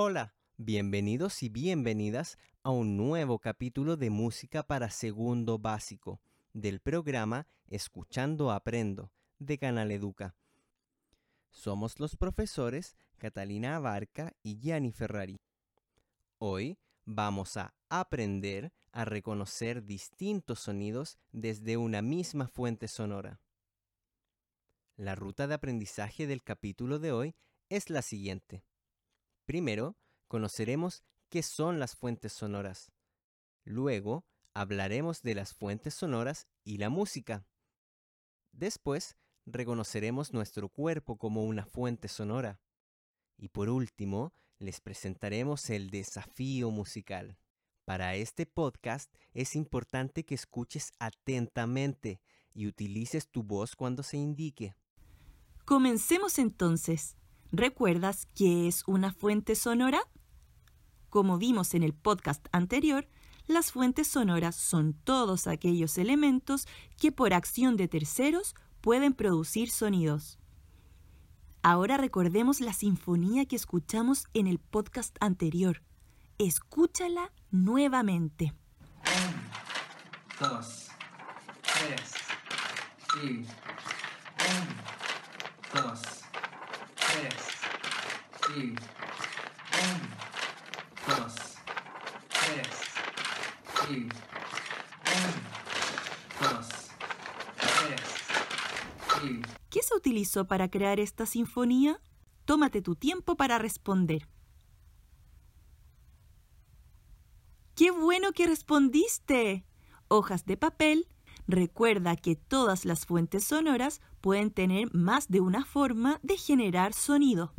Hola, bienvenidos y bienvenidas a un nuevo capítulo de música para segundo básico del programa Escuchando Aprendo de Canal Educa. Somos los profesores Catalina Abarca y Gianni Ferrari. Hoy vamos a aprender a reconocer distintos sonidos desde una misma fuente sonora. La ruta de aprendizaje del capítulo de hoy es la siguiente. Primero, conoceremos qué son las fuentes sonoras. Luego, hablaremos de las fuentes sonoras y la música. Después, reconoceremos nuestro cuerpo como una fuente sonora. Y por último, les presentaremos el desafío musical. Para este podcast es importante que escuches atentamente y utilices tu voz cuando se indique. Comencemos entonces. ¿Recuerdas qué es una fuente sonora? Como vimos en el podcast anterior, las fuentes sonoras son todos aquellos elementos que por acción de terceros pueden producir sonidos. Ahora recordemos la sinfonía que escuchamos en el podcast anterior. Escúchala nuevamente. Un, dos, tres, y un, dos, ¿Qué se utilizó para crear esta sinfonía? Tómate tu tiempo para responder. ¡Qué bueno que respondiste! Hojas de papel. Recuerda que todas las fuentes sonoras pueden tener más de una forma de generar sonido.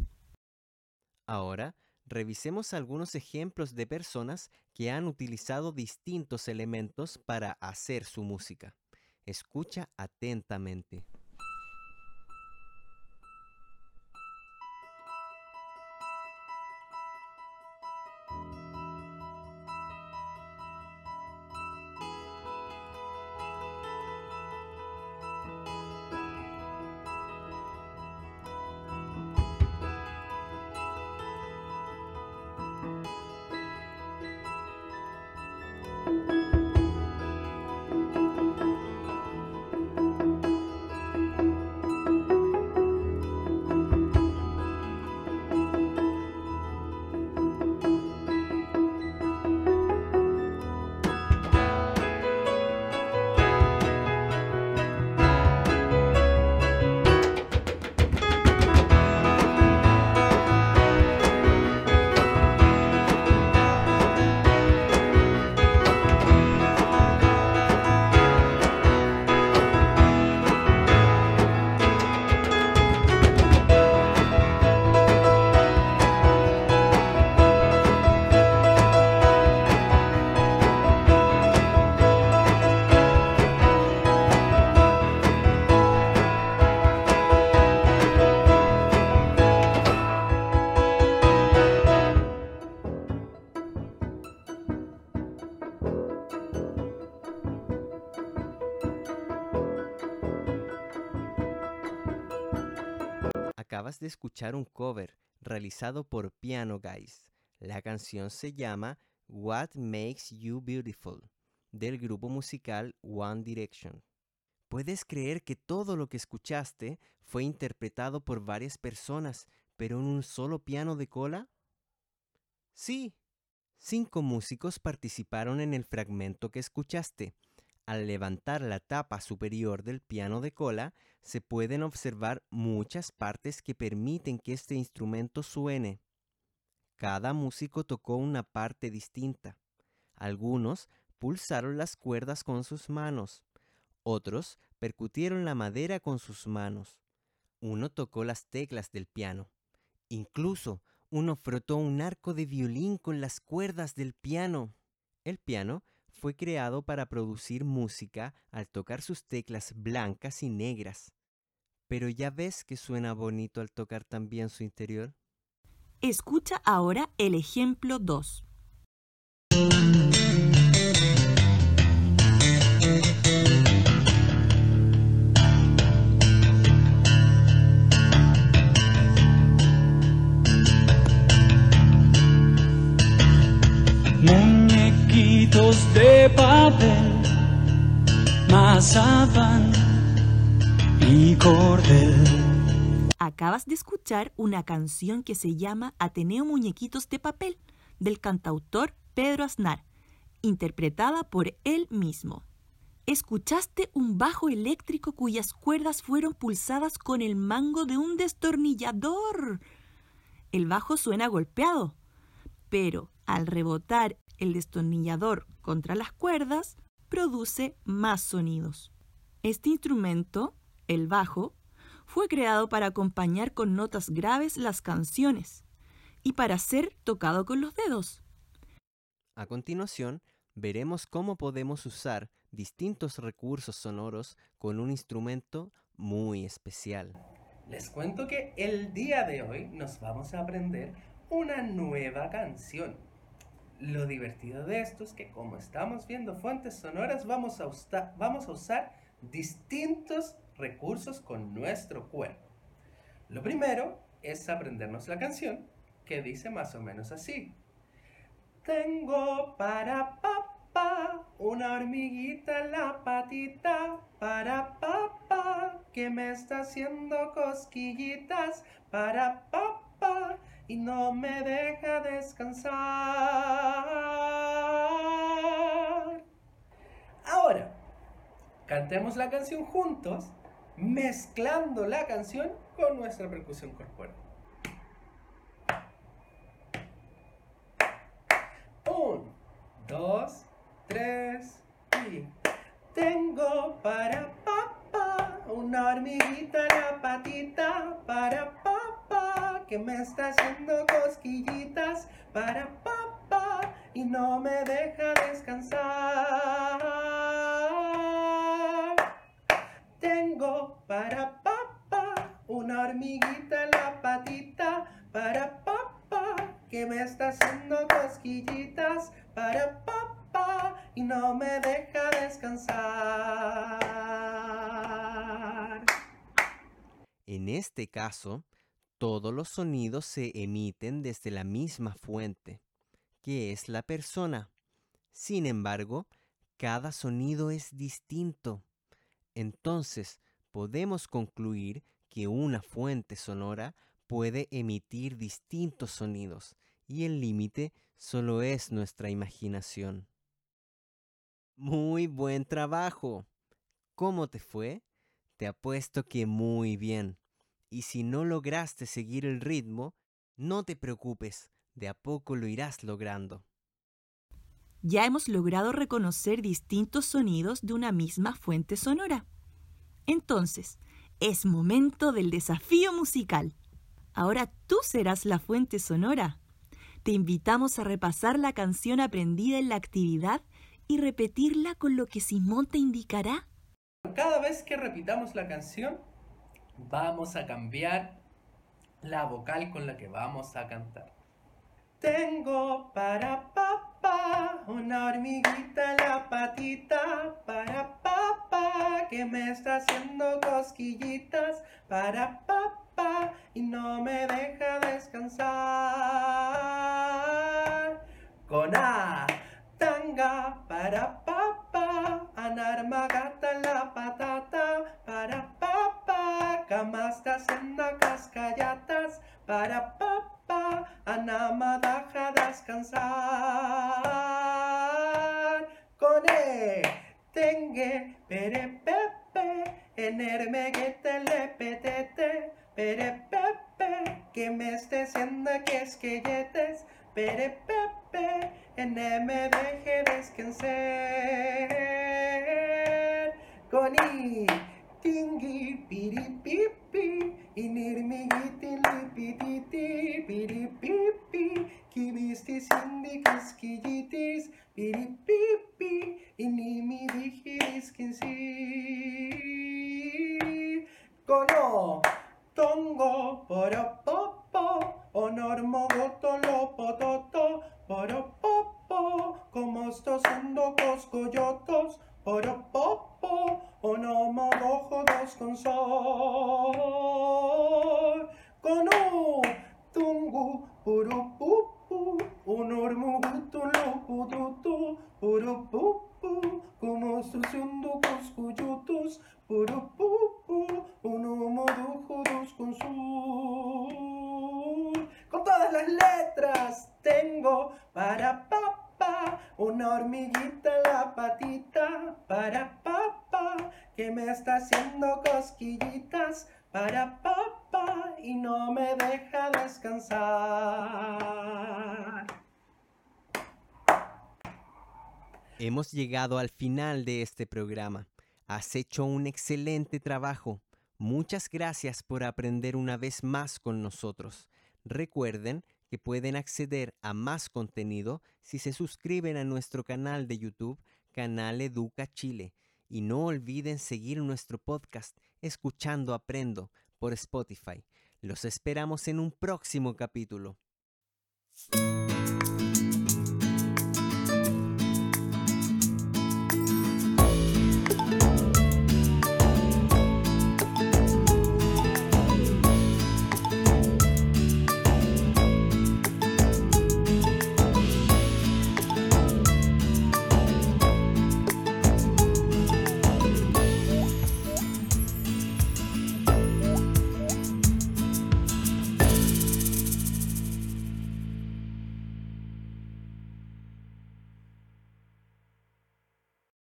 Ahora, revisemos algunos ejemplos de personas que han utilizado distintos elementos para hacer su música. Escucha atentamente. Acabas de escuchar un cover realizado por Piano Guys. La canción se llama What Makes You Beautiful del grupo musical One Direction. ¿Puedes creer que todo lo que escuchaste fue interpretado por varias personas, pero en un solo piano de cola? Sí, cinco músicos participaron en el fragmento que escuchaste. Al levantar la tapa superior del piano de cola, se pueden observar muchas partes que permiten que este instrumento suene. Cada músico tocó una parte distinta. Algunos pulsaron las cuerdas con sus manos, otros percutieron la madera con sus manos. Uno tocó las teclas del piano. Incluso uno frotó un arco de violín con las cuerdas del piano. El piano fue creado para producir música al tocar sus teclas blancas y negras. Pero ya ves que suena bonito al tocar también su interior. Escucha ahora el ejemplo 2. Cordel. Acabas de escuchar una canción que se llama Ateneo Muñequitos de Papel, del cantautor Pedro Aznar, interpretada por él mismo. Escuchaste un bajo eléctrico cuyas cuerdas fueron pulsadas con el mango de un destornillador. El bajo suena golpeado, pero al rebotar el destornillador contra las cuerdas, produce más sonidos. Este instrumento, el bajo, fue creado para acompañar con notas graves las canciones y para ser tocado con los dedos. A continuación, veremos cómo podemos usar distintos recursos sonoros con un instrumento muy especial. Les cuento que el día de hoy nos vamos a aprender una nueva canción. Lo divertido de esto es que como estamos viendo fuentes sonoras, vamos a, usta- vamos a usar distintos recursos con nuestro cuerpo. Lo primero es aprendernos la canción, que dice más o menos así. Tengo para papá una hormiguita en la patita, para papá que me está haciendo cosquillitas, para papá y no me deja descansar. Ahora, cantemos la canción juntos, mezclando la canción con nuestra percusión corporal. Un, dos, tres y tengo para papá una hormiguita en la patita para papá que me está haciendo cosquillitas para papá y no me deja descansar. Tengo para papá una hormiguita en la patita para papá que me está haciendo cosquillitas para papá y no me deja descansar. En este caso, todos los sonidos se emiten desde la misma fuente, que es la persona. Sin embargo, cada sonido es distinto. Entonces, podemos concluir que una fuente sonora puede emitir distintos sonidos y el límite solo es nuestra imaginación. Muy buen trabajo. ¿Cómo te fue? Te apuesto que muy bien. Y si no lograste seguir el ritmo, no te preocupes, de a poco lo irás logrando. Ya hemos logrado reconocer distintos sonidos de una misma fuente sonora. Entonces, es momento del desafío musical. Ahora tú serás la fuente sonora. Te invitamos a repasar la canción aprendida en la actividad y repetirla con lo que Simón te indicará. Cada vez que repitamos la canción, vamos a cambiar la vocal con la que vamos a cantar. Tengo para papá una hormiguita en la patita, para papá que me está haciendo cosquillitas, para papá y no me deja descansar. Con A, tanga para papá, anarmagata camasta haciendo cascallatas, para papá, anamadaja descansar. Con E, tengue, pere pepe, enermeguete le petete, pere pepe, que me esté haciendo que esquelletes, pere pepe, en me deje descansar. Con I, tingui, piripipi, inirmiguiti, lipititi, piripipi, kibisti, sindi, quisquillitis, piripipi, inimi, digiris, quinsi. Con O, tongo, poropopo, onormogoto, lopototo, Do con sur. Con todas las letras tengo para papá, una hormiguita en la patita, para papá, que me está haciendo cosquillitas, para papá, y no me deja descansar. Hemos llegado al final de este programa. Has hecho un excelente trabajo. Muchas gracias por aprender una vez más con nosotros. Recuerden que pueden acceder a más contenido si se suscriben a nuestro canal de YouTube, Canal Educa Chile. Y no olviden seguir nuestro podcast Escuchando Aprendo por Spotify. Los esperamos en un próximo capítulo.